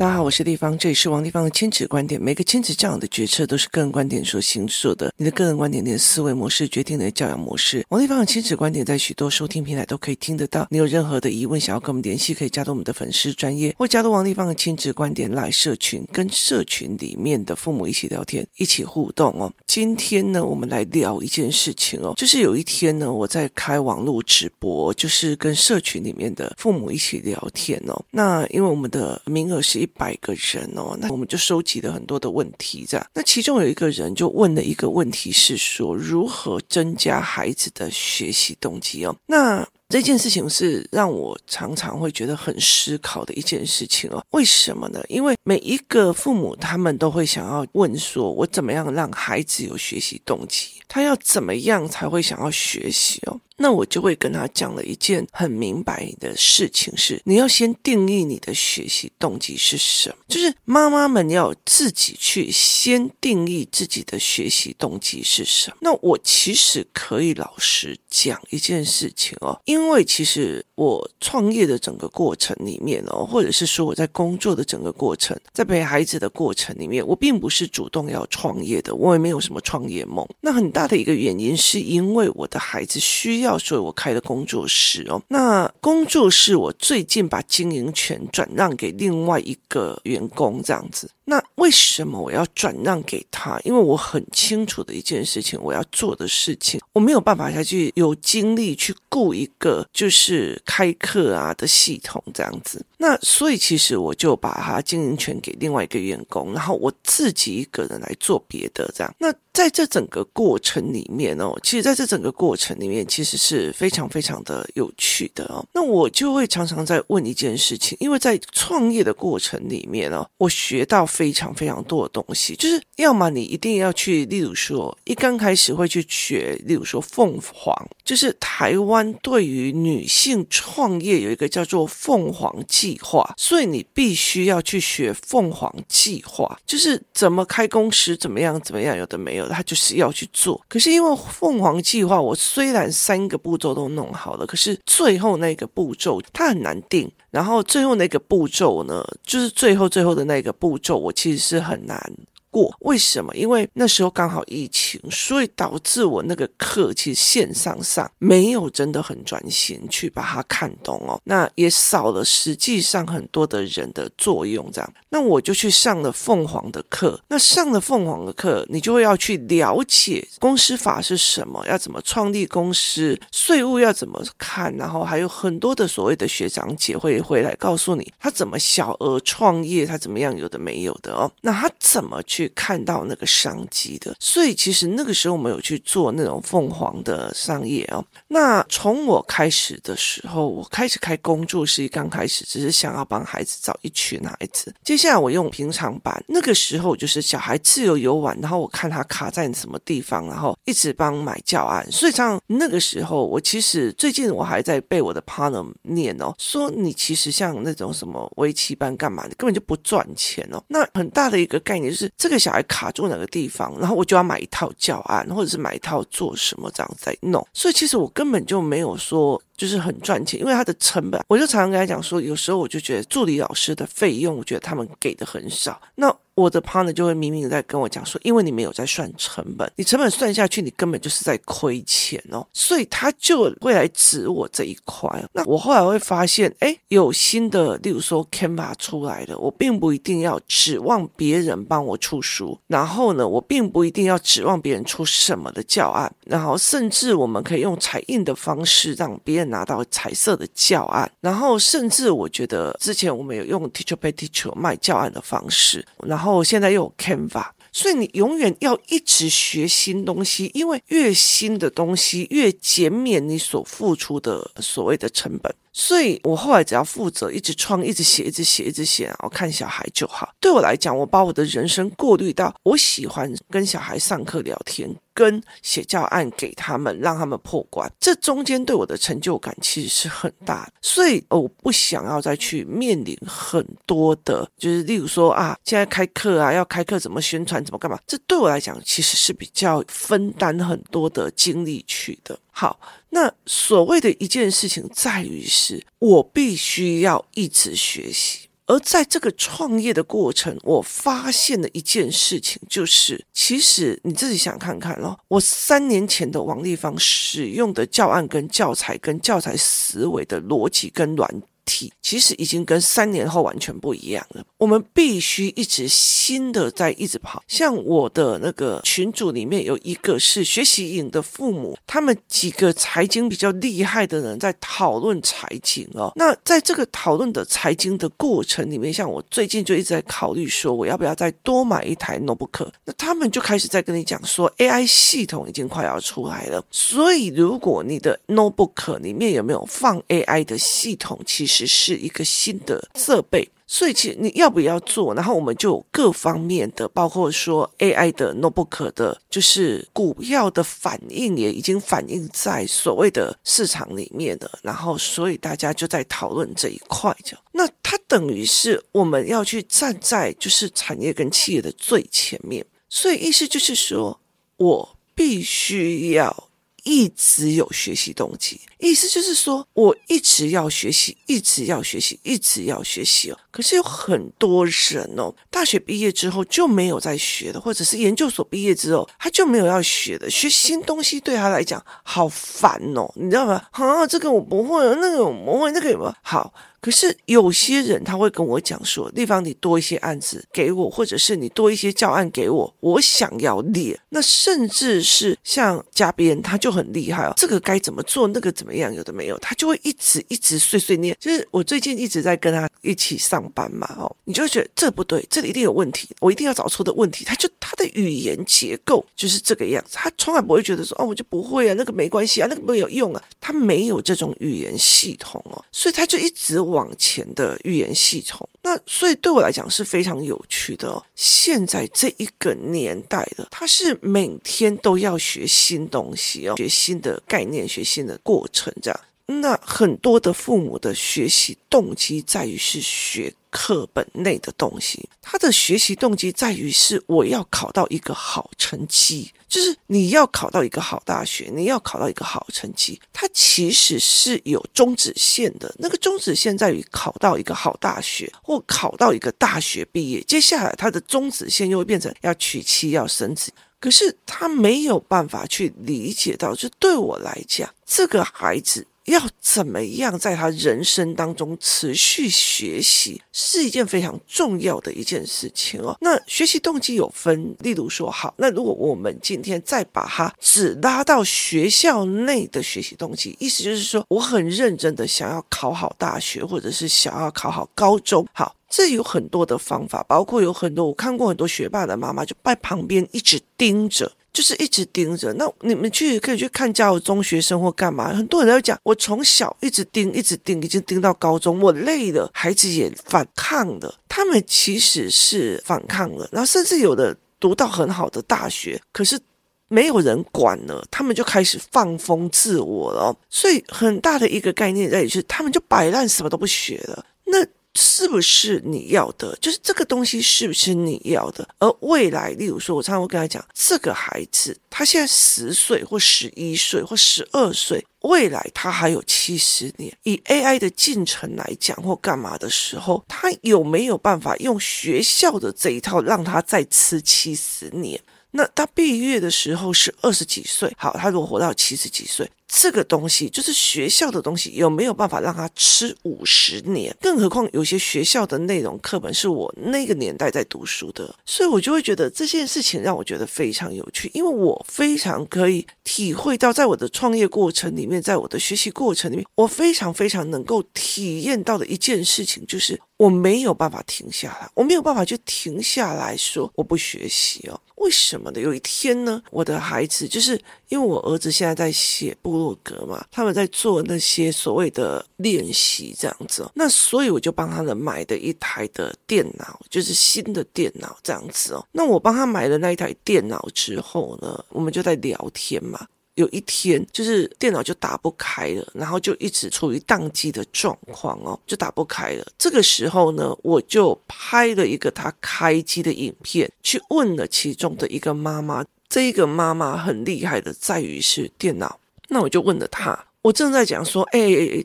大家好，我是丽芳，这里是王立芳的亲子观点。每个亲子教养的决策都是个人观点所形塑的，你的个人观点、你的思维模式决定你的教养模式。王立芳的亲子观点在许多收听平台都可以听得到。你有任何的疑问想要跟我们联系，可以加入我们的粉丝专业，或加入王立芳的亲子观点来社群，跟社群里面的父母一起聊天，一起互动哦。今天呢，我们来聊一件事情哦，就是有一天呢，我在开网络直播，就是跟社群里面的父母一起聊天哦。那因为我们的名额是一百个人哦，那我们就收集了很多的问题，这样。那其中有一个人就问了一个问题，是说如何增加孩子的学习动机哦。那这件事情是让我常常会觉得很思考的一件事情哦。为什么呢？因为每一个父母他们都会想要问说，我怎么样让孩子有学习动机？他要怎么样才会想要学习哦？那我就会跟他讲了一件很明白的事情是，你要先定义你的学习动机是什么，就是妈妈们要自己去先定义自己的学习动机是什么。那我其实可以老实讲一件事情哦，因为其实我创业的整个过程里面哦，或者是说我在工作的整个过程，在陪孩子的过程里面，我并不是主动要创业的，我也没有什么创业梦。那很大的一个原因是因为我的孩子需要。所以我开的工作室哦，那工作室我最近把经营权转让给另外一个员工，这样子。那为什么我要转让给他？因为我很清楚的一件事情，我要做的事情，我没有办法下去有精力去雇一个就是开课啊的系统这样子。那所以其实我就把他经营权给另外一个员工，然后我自己一个人来做别的这样。那在这整个过程里面哦，其实在这整个过程里面，其实是非常非常的有趣的哦。那我就会常常在问一件事情，因为在创业的过程里面哦，我学到。非常非常多的东西，就是要么你一定要去，例如说，一刚开始会去学，例如说凤凰，就是台湾对于女性创业有一个叫做凤凰计划，所以你必须要去学凤凰计划，就是怎么开公司，怎么样怎么样，有的没有的，他就是要去做。可是因为凤凰计划，我虽然三个步骤都弄好了，可是最后那个步骤它很难定。然后最后那个步骤呢，就是最后最后的那个步骤，我其实是很难过。为什么？因为那时候刚好疫情，所以导致我那个课其实线上上没有真的很专心去把它看懂哦。那也少了实际上很多的人的作用，这样。那我就去上了凤凰的课。那上了凤凰的课，你就会要去了解公司法是什么，要怎么创立公司，税务要怎么看，然后还有很多的所谓的学长姐会回来告诉你他怎么小额创业，他怎么样有的没有的哦。那他怎么去去看到那个商机的？所以其实那个时候我们有去做那种凤凰的商业哦。那从我开始的时候，我开始开工作室，刚开始只是想要帮孩子找一群孩子。接下来我用平常版，那个时候就是小孩自由游玩，然后我看他卡在什么地方，然后一直帮买教案。所以像那个时候，我其实最近我还在被我的 partner 念哦，说你其实像那种什么围棋班干嘛，你根本就不赚钱哦。那很大的一个概念就是，这个小孩卡住哪个地方，然后我就要买一套教案，或者是买一套做什么这样在弄。所以其实我根本就没有说。就是很赚钱，因为它的成本，我就常常跟他讲说，有时候我就觉得助理老师的费用，我觉得他们给的很少。那我的 partner 就会明明在跟我讲说，因为你没有在算成本，你成本算下去，你根本就是在亏钱哦，所以他就会来指我这一块。那我后来会发现，哎，有新的，例如说 Canva 出来的，我并不一定要指望别人帮我出书，然后呢，我并不一定要指望别人出什么的教案，然后甚至我们可以用彩印的方式让别人拿到彩色的教案，然后甚至我觉得之前我们有用 Teacher Pay Teacher 卖教案的方式，然后。我现在又有 Canva，所以你永远要一直学新东西，因为越新的东西越减免你所付出的所谓的成本。所以我后来只要负责一直创、一直写、一直写、一直写，然后看小孩就好。对我来讲，我把我的人生过滤到我喜欢跟小孩上课聊天。跟写教案给他们，让他们破关，这中间对我的成就感其实是很大的，所以我不想要再去面临很多的，就是例如说啊，现在开课啊，要开课怎么宣传，怎么干嘛，这对我来讲其实是比较分担很多的精力去的。好，那所谓的一件事情在于是，我必须要一直学习。而在这个创业的过程，我发现了一件事情，就是其实你自己想看看咯，我三年前的王立芳使用的教案跟教材跟教材思维的逻辑跟软体其实已经跟三年后完全不一样了。我们必须一直新的在一直跑。像我的那个群组里面有一个是学习营的父母，他们几个财经比较厉害的人在讨论财经哦。那在这个讨论的财经的过程里面，像我最近就一直在考虑说，我要不要再多买一台 notebook？那他们就开始在跟你讲说，AI 系统已经快要出来了。所以如果你的 notebook 里面有没有放 AI 的系统，其实。只是一个新的设备，所以其实你要不要做？然后我们就各方面的，包括说 AI 的 notebook 的，就是股票的反应也已经反映在所谓的市场里面了。然后所以大家就在讨论这一块，就那它等于是我们要去站在就是产业跟企业的最前面，所以意思就是说我必须要。一直有学习动机，意思就是说我一直要学习，一直要学习，一直要学习哦。可是有很多人哦，大学毕业之后就没有在学的，或者是研究所毕业之后他就没有要学的，学新东西对他来讲好烦哦，你知道吗？啊，这个我不会，那个我不会，那个有没有好？可是有些人他会跟我讲说，丽芳，你多一些案子给我，或者是你多一些教案给我，我想要练。那甚至是像嘉宾，他就很厉害哦，这个该怎么做，那个怎么样，有的没有，他就会一直一直碎碎念。就是我最近一直在跟他一起上班嘛，哦，你就会觉得这不对，这里一定有问题，我一定要找出的问题。他就他的语言结构就是这个样子，他从来不会觉得说，哦，我就不会啊，那个没关系啊，那个没有用啊，他没有这种语言系统哦，所以他就一直。往前的预言系统，那所以对我来讲是非常有趣的哦。现在这一个年代的，他是每天都要学新东西哦，学新的概念，学新的过程这样。那很多的父母的学习动机在于是学课本内的东西，他的学习动机在于是我要考到一个好成绩，就是你要考到一个好大学，你要考到一个好成绩，它其实是有终止线的。那个终止线在于考到一个好大学或考到一个大学毕业，接下来他的终止线又会变成要娶妻要生子，可是他没有办法去理解到，就对我来讲，这个孩子。要怎么样在他人生当中持续学习，是一件非常重要的一件事情哦。那学习动机有分，例如说，好，那如果我们今天再把它只拉到学校内的学习动机，意思就是说，我很认真的想要考好大学，或者是想要考好高中，好，这有很多的方法，包括有很多我看过很多学霸的妈妈就在旁边一直盯着。就是一直盯着，那你们去可以去看家有中学生或干嘛？很多人都讲，我从小一直盯，一直盯，已经盯到高中，我累了，孩子也反抗了，他们其实是反抗了，然后甚至有的读到很好的大学，可是没有人管了，他们就开始放风自我了。所以很大的一个概念在于是，他们就摆烂，什么都不学了。那。是不是你要的？就是这个东西是不是你要的？而未来，例如说，我常常会跟他讲，这个孩子他现在十岁或十一岁或十二岁，未来他还有七十年。以 AI 的进程来讲，或干嘛的时候，他有没有办法用学校的这一套让他再吃七十年？那他毕业的时候是二十几岁，好，他如果活到七十几岁。这个东西就是学校的东西，有没有办法让他吃五十年？更何况有些学校的内容课本是我那个年代在读书的，所以我就会觉得这件事情让我觉得非常有趣，因为我非常可以体会到，在我的创业过程里面，在我的学习过程里面，我非常非常能够体验到的一件事情，就是我没有办法停下来，我没有办法就停下来说我不学习哦。为什么呢？有一天呢，我的孩子就是因为我儿子现在在写部落格嘛，他们在做那些所谓的练习这样子哦，那所以我就帮他们买的一台的电脑，就是新的电脑这样子哦。那我帮他买了那一台电脑之后呢，我们就在聊天嘛。有一天，就是电脑就打不开了，然后就一直处于宕机的状况哦，就打不开了。这个时候呢，我就拍了一个他开机的影片，去问了其中的一个妈妈。这一个妈妈很厉害的在于是电脑，那我就问了他，我正在讲说，哎，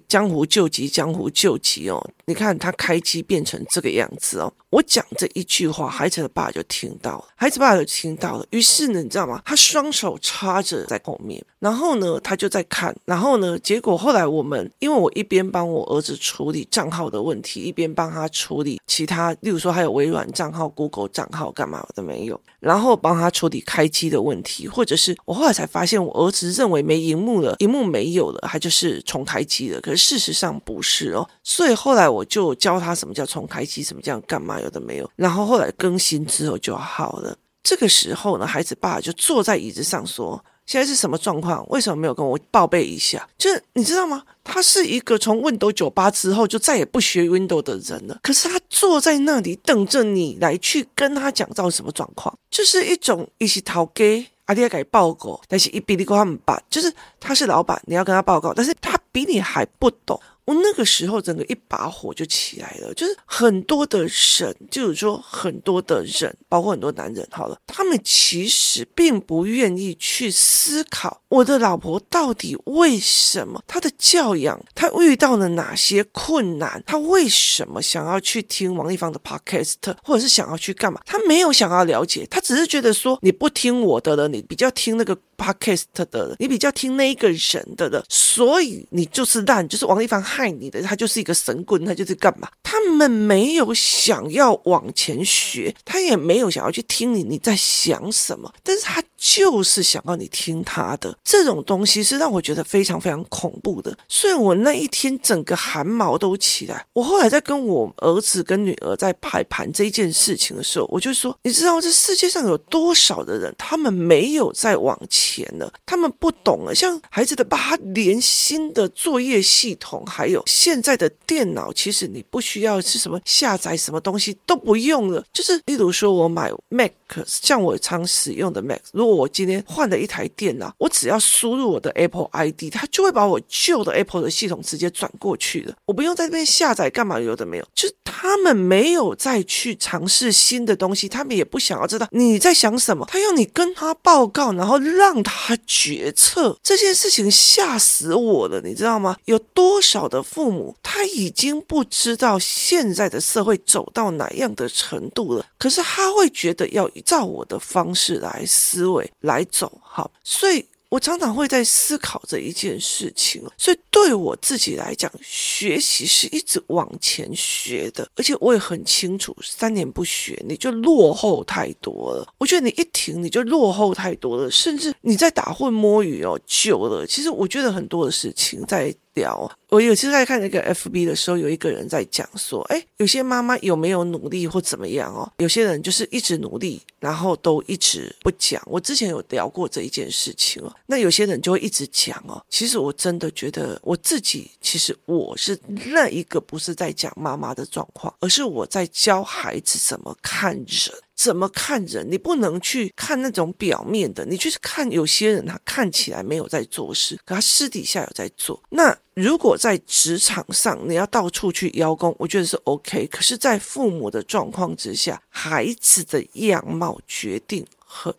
江湖救急，江湖救急哦！你看他开机变成这个样子哦。我讲这一句话，孩子的爸就听到了，孩子爸就听到了。于是呢，你知道吗？他双手插着在后面，然后呢，他就在看，然后呢，结果后来我们，因为我一边帮我儿子处理账号的问题，一边帮他处理其他，例如说还有微软账号、Google 账号干嘛的没有，然后帮他处理开机的问题，或者是我后来才发现，我儿子认为没荧幕了，荧幕没有了。他就是重开机了，可是事实上不是哦，所以后来我就教他什么叫重开机，什么叫干嘛，有的没有。然后后来更新之后就好了。这个时候呢，孩子爸就坐在椅子上说：“现在是什么状况？为什么没有跟我报备一下？”就是你知道吗？他是一个从 Windows 98之后就再也不学 Windows 的人了，可是他坐在那里等着你来去跟他讲到什么状况，就是一种一起逃给。阿弟要给报告，但是一比你跟他们办，就是他是老板，你要跟他报告，但是他比你还不懂。我那个时候整个一把火就起来了，就是很多的人，就是说很多的人，包括很多男人，好了，他们其实并不愿意去思考我的老婆到底为什么她的教养，她遇到了哪些困难，她为什么想要去听王丽芳的 podcast，或者是想要去干嘛？他没有想要了解，他只是觉得说你不听我的了，你比较听那个。Podcast 的，你比较听那一个人的了，所以你就是烂，就是王一凡害你的，他就是一个神棍，他就是干嘛？他们没有想要往前学，他也没有想要去听你你在想什么，但是他。就是想要你听他的这种东西，是让我觉得非常非常恐怖的。所以我那一天整个汗毛都起来。我后来在跟我儿子跟女儿在排盘这件事情的时候，我就说：你知道这世界上有多少的人，他们没有再往前了，他们不懂了。像孩子的爸，他连新的作业系统，还有现在的电脑，其实你不需要是什么下载什么东西都不用了。就是例如说我买 Mac，像我常使用的 Mac，如果我今天换了一台电脑，我只要输入我的 Apple ID，它就会把我旧的 Apple 的系统直接转过去了。我不用在那边下载干嘛，有的没有，就他们没有再去尝试新的东西，他们也不想要知道你在想什么，他要你跟他报告，然后让他决策这件事情，吓死我了，你知道吗？有多少的父母他已经不知道现在的社会走到哪样的程度了，可是他会觉得要照我的方式来思维。来走好，所以我常常会在思考这一件事情。所以对我自己来讲，学习是一直往前学的，而且我也很清楚，三年不学你就落后太多了。我觉得你一停你就落后太多了，甚至你在打混摸鱼哦，久了，其实我觉得很多的事情在。聊，我有次在看那个 FB 的时候，有一个人在讲说，哎，有些妈妈有没有努力或怎么样哦？有些人就是一直努力，然后都一直不讲。我之前有聊过这一件事情哦。那有些人就会一直讲哦。其实我真的觉得我自己，其实我是那一个不是在讲妈妈的状况，而是我在教孩子怎么看人。怎么看人？你不能去看那种表面的，你去看有些人，他看起来没有在做事，可他私底下有在做。那如果在职场上，你要到处去邀功，我觉得是 OK。可是，在父母的状况之下，孩子的样貌决定很。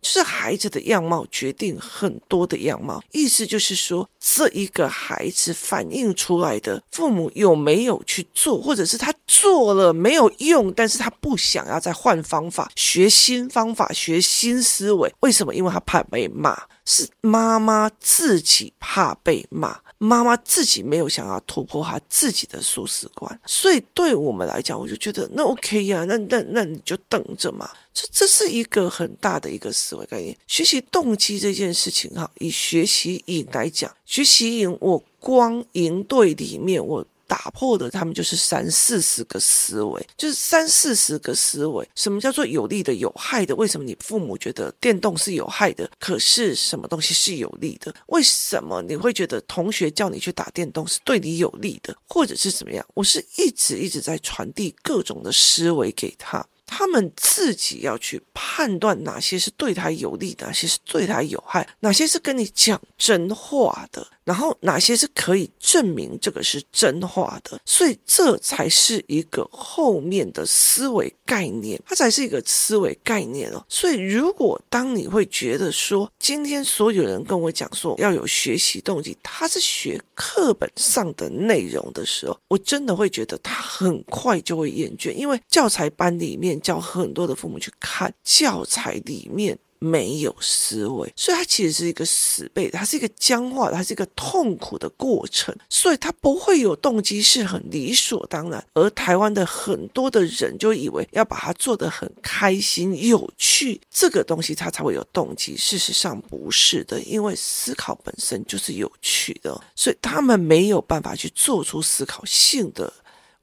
就是孩子的样貌决定很多的样貌，意思就是说，这一个孩子反映出来的父母有没有去做，或者是他做了没有用，但是他不想要再换方法，学新方法，学新思维，为什么？因为他怕被骂，是妈妈自己怕被骂。妈妈自己没有想要突破她自己的舒适观，所以对我们来讲，我就觉得那 OK 呀，那那那你就等着嘛。这这是一个很大的一个思维概念。学习动机这件事情哈，以学习瘾来讲，学习瘾我光营队里面我。打破的，他们就是三四十个思维，就是三四十个思维。什么叫做有利的、有害的？为什么你父母觉得电动是有害的？可是什么东西是有利的？为什么你会觉得同学叫你去打电动是对你有利的？或者是怎么样？我是一直一直在传递各种的思维给他。他们自己要去判断哪些是对他有利，哪些是对他有害，哪些是跟你讲真话的。然后哪些是可以证明这个是真话的？所以这才是一个后面的思维概念，它才是一个思维概念哦。所以如果当你会觉得说，今天所有人跟我讲说要有学习动机，他是学课本上的内容的时候，我真的会觉得他很快就会厌倦，因为教材班里面教很多的父母去看教材里面。没有思维，所以它其实是一个死背，它是一个僵化的，它是一个痛苦的过程，所以它不会有动机，是很理所当然。而台湾的很多的人就以为要把它做得很开心、有趣，这个东西它才会有动机。事实上不是的，因为思考本身就是有趣的，所以他们没有办法去做出思考性的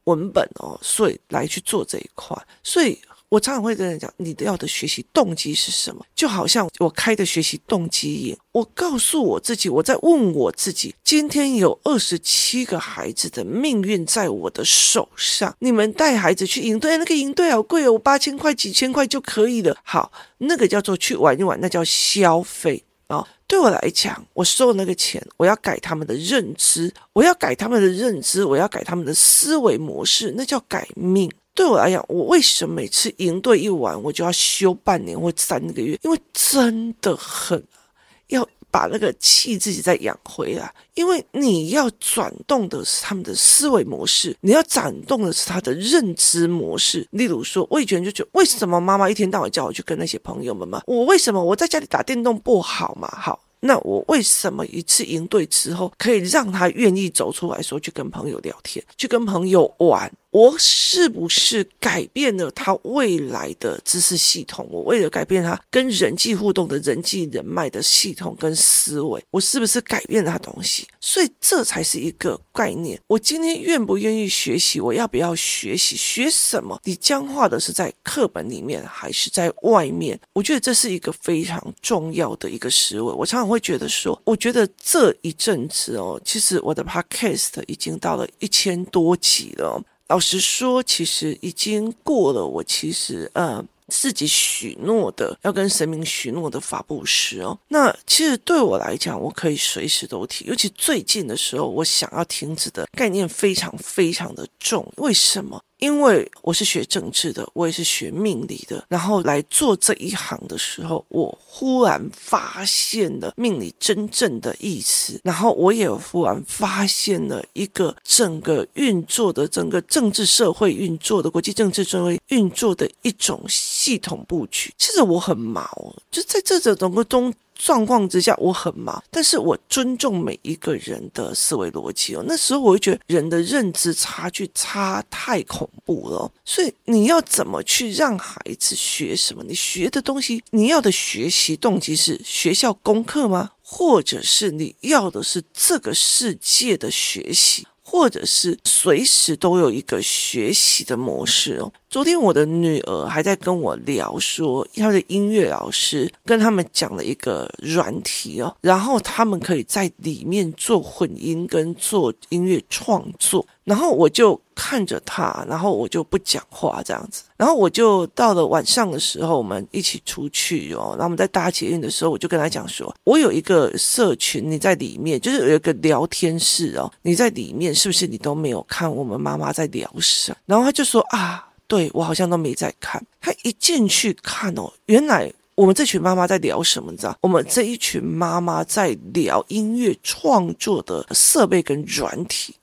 文本哦，所以来去做这一块，所以。我常常会跟人讲，你的要的学习动机是什么？就好像我开的学习动机营，我告诉我自己，我在问我自己：今天有二十七个孩子的命运在我的手上，你们带孩子去营队，那个营队好贵哦，我八千块、几千块就可以了。好，那个叫做去玩一玩，那叫消费啊、对我来讲，我收那个钱，我要改他们的认知，我要改他们的认知，我要改他们的思维模式，那叫改命。对我来讲，我为什么每次营队一完，我就要休半年或三个月？因为真的很要把那个气自己再养回来。因为你要转动的是他们的思维模式，你要转动的是他的认知模式。例如说，我以前就觉得，为什么妈妈一天到晚叫我去跟那些朋友们嘛？我为什么我在家里打电动不好嘛？好。那我为什么一次营队之后可以让他愿意走出来说去跟朋友聊天，去跟朋友玩？我是不是改变了他未来的知识系统？我为了改变他跟人际互动的人际人脉的系统跟思维，我是不是改变了他东西？所以这才是一个概念。我今天愿不愿意学习？我要不要学习？学什么？你僵化的是在课本里面还是在外面？我觉得这是一个非常重要的一个思维。我常常会觉得说，我觉得这一阵子哦，其实我的 podcast 已经到了一千多集了。老实说，其实已经过了。我其实呃自己许诺的，要跟神明许诺的法布施哦。那其实对我来讲，我可以随时都提。尤其最近的时候，我想要停止的概念非常非常的重。为什么？因为我是学政治的，我也是学命理的，然后来做这一行的时候，我忽然发现了命理真正的意思，然后我也忽然发现了一个整个运作的、整个政治社会运作的、国际政治社会运作的一种系统布局。其实我很毛，就在这种整个中。状况之下，我很忙，但是我尊重每一个人的思维逻辑哦。那时候我会觉得人的认知差距差太恐怖了，所以你要怎么去让孩子学什么？你学的东西，你要的学习动机是学校功课吗？或者是你要的是这个世界的学习？或者是随时都有一个学习的模式哦。昨天我的女儿还在跟我聊说，她的音乐老师跟他们讲了一个软体哦，然后他们可以在里面做混音跟做音乐创作。然后我就看着他，然后我就不讲话这样子。然后我就到了晚上的时候，我们一起出去哦。然后我们在搭捷运的时候，我就跟他讲说：“我有一个社群，你在里面，就是有一个聊天室哦，你在里面是不是你都没有看我们妈妈在聊什么？”然后他就说：“啊，对，我好像都没在看。”他一进去看哦，原来我们这群妈妈在聊什么？你知道？我们这一群妈妈在聊音乐创作的设备跟软体。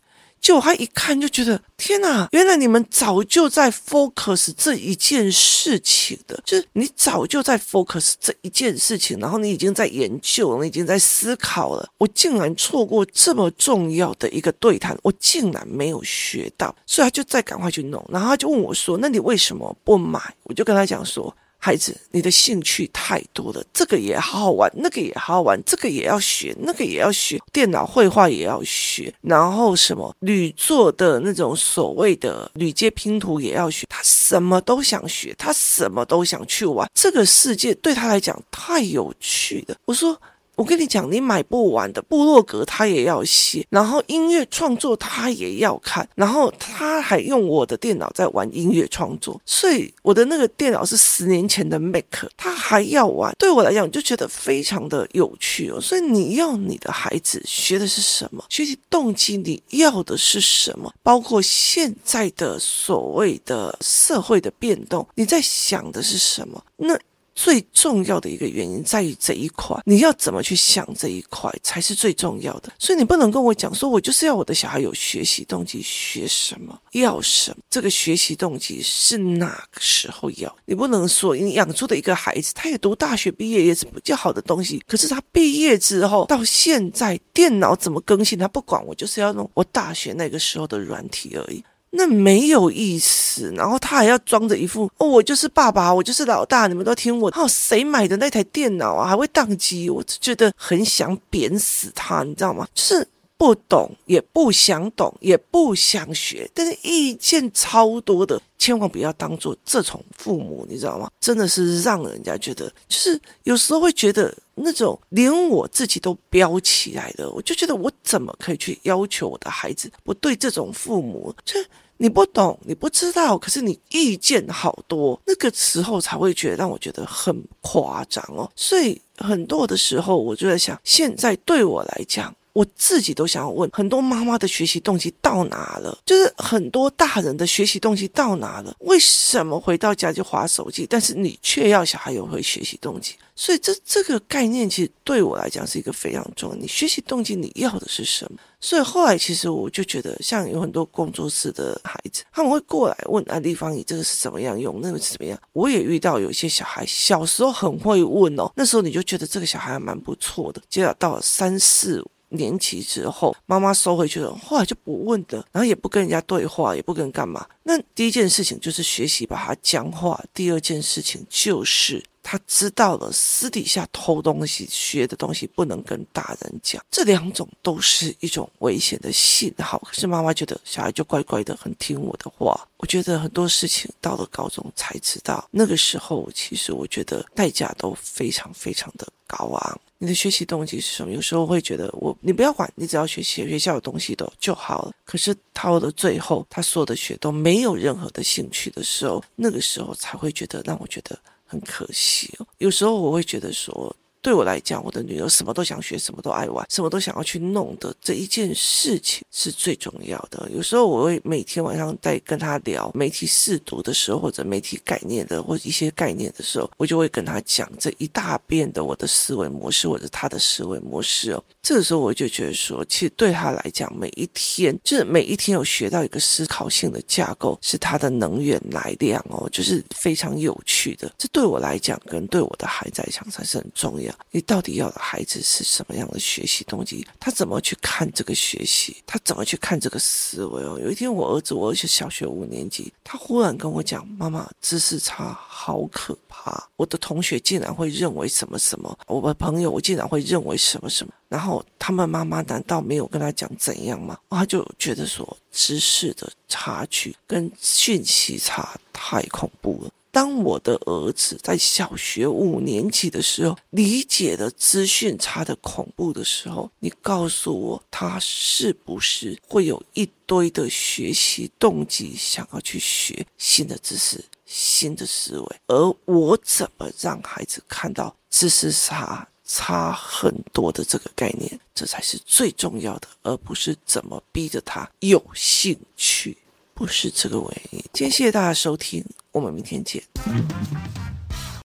就他一看就觉得天哪，原来你们早就在 focus 这一件事情的，就是你早就在 focus 这一件事情，然后你已经在研究了，你已经在思考了。我竟然错过这么重要的一个对谈，我竟然没有学到，所以他就再赶快去弄，然后他就问我说：“那你为什么不买？”我就跟他讲说。孩子，你的兴趣太多了，这个也好好玩，那个也好好玩，这个也要学，那个也要学，电脑绘画也要学，然后什么铝做的那种所谓的铝接拼图也要学，他什么都想学，他什么都想去玩，这个世界对他来讲太有趣了。我说。我跟你讲，你买不完的部落格他也要写，然后音乐创作他也要看，然后他还用我的电脑在玩音乐创作，所以我的那个电脑是十年前的 Mac，他还要玩。对我来讲，就觉得非常的有趣哦。所以你要你的孩子学的是什么？学习动机你要的是什么？包括现在的所谓的社会的变动，你在想的是什么？那。最重要的一个原因在于这一块，你要怎么去想这一块才是最重要的。所以你不能跟我讲说，我就是要我的小孩有学习动机，学什么，要什么。这个学习动机是哪个时候要？你不能说你养出的一个孩子，他也读大学毕业也是比较好的东西，可是他毕业之后到现在电脑怎么更新，他不管，我就是要弄我大学那个时候的软体而已。那没有意思，然后他还要装着一副哦，我就是爸爸，我就是老大，你们都听我。哦，谁买的那台电脑啊，还会宕机？我觉得很想扁死他，你知道吗？就是。不懂，也不想懂，也不想学，但是意见超多的，千万不要当做这种父母，你知道吗？真的是让人家觉得，就是有时候会觉得那种连我自己都飙起来的，我就觉得我怎么可以去要求我的孩子？我对这种父母，就你不懂，你不知道，可是你意见好多，那个时候才会觉得让我觉得很夸张哦。所以很多的时候，我就在想，现在对我来讲。我自己都想要问，很多妈妈的学习动机到哪了？就是很多大人的学习动机到哪了？为什么回到家就划手机？但是你却要小孩有会学习动机？所以这这个概念其实对我来讲是一个非常重要。你学习动机你要的是什么？所以后来其实我就觉得，像有很多工作室的孩子，他们会过来问啊，丽芳，你这个是怎么样用？那个是怎么样？我也遇到有些小孩小时候很会问哦，那时候你就觉得这个小孩还蛮不错的。接着到了三四。年期之后，妈妈收回去了，后来就不问的，然后也不跟人家对话，也不跟人干嘛。那第一件事情就是学习把它僵化，第二件事情就是他知道了私底下偷东西、学的东西不能跟大人讲，这两种都是一种危险的信号。可是妈妈觉得小孩就乖乖的，很听我的话。我觉得很多事情到了高中才知道，那个时候其实我觉得代价都非常非常的高昂。你的学习动机是什么？有时候会觉得我，你不要管，你只要学习学校的东西都就好了。可是到了最后，他所有的学都没没有任何的兴趣的时候，那个时候才会觉得让我觉得很可惜哦。有时候我会觉得说。对我来讲，我的女儿什么都想学，什么都爱玩，什么都想要去弄的这一件事情是最重要的。有时候我会每天晚上在跟她聊媒体试读的时候，或者媒体概念的，或者一些概念的时候，我就会跟她讲这一大遍的我的思维模式，或者她的思维模式哦。这个时候我就觉得说，其实对他来讲，每一天就是每一天有学到一个思考性的架构，是他的能源来量哦，就是非常有趣的。这对我来讲，跟对我的孩子来讲才是很重要。你到底要的孩子是什么样的学习动机？他怎么去看这个学习？他怎么去看这个思维哦？有一天，我儿子，我儿子小学五年级，他忽然跟我讲：“妈妈，知识差好可啊！我的同学竟然会认为什么什么，我的朋友我竟然会认为什么什么。然后他们妈妈难道没有跟他讲怎样吗？他就觉得说，知识的差距跟讯息差太恐怖了。”当我的儿子在小学五年级的时候，理解了资讯差的恐怖的时候，你告诉我，他是不是会有一堆的学习动机，想要去学新的知识、新的思维？而我怎么让孩子看到知识差差很多的这个概念？这才是最重要的，而不是怎么逼着他有兴趣，不是这个原因。今天谢谢大家收听。我们明天见。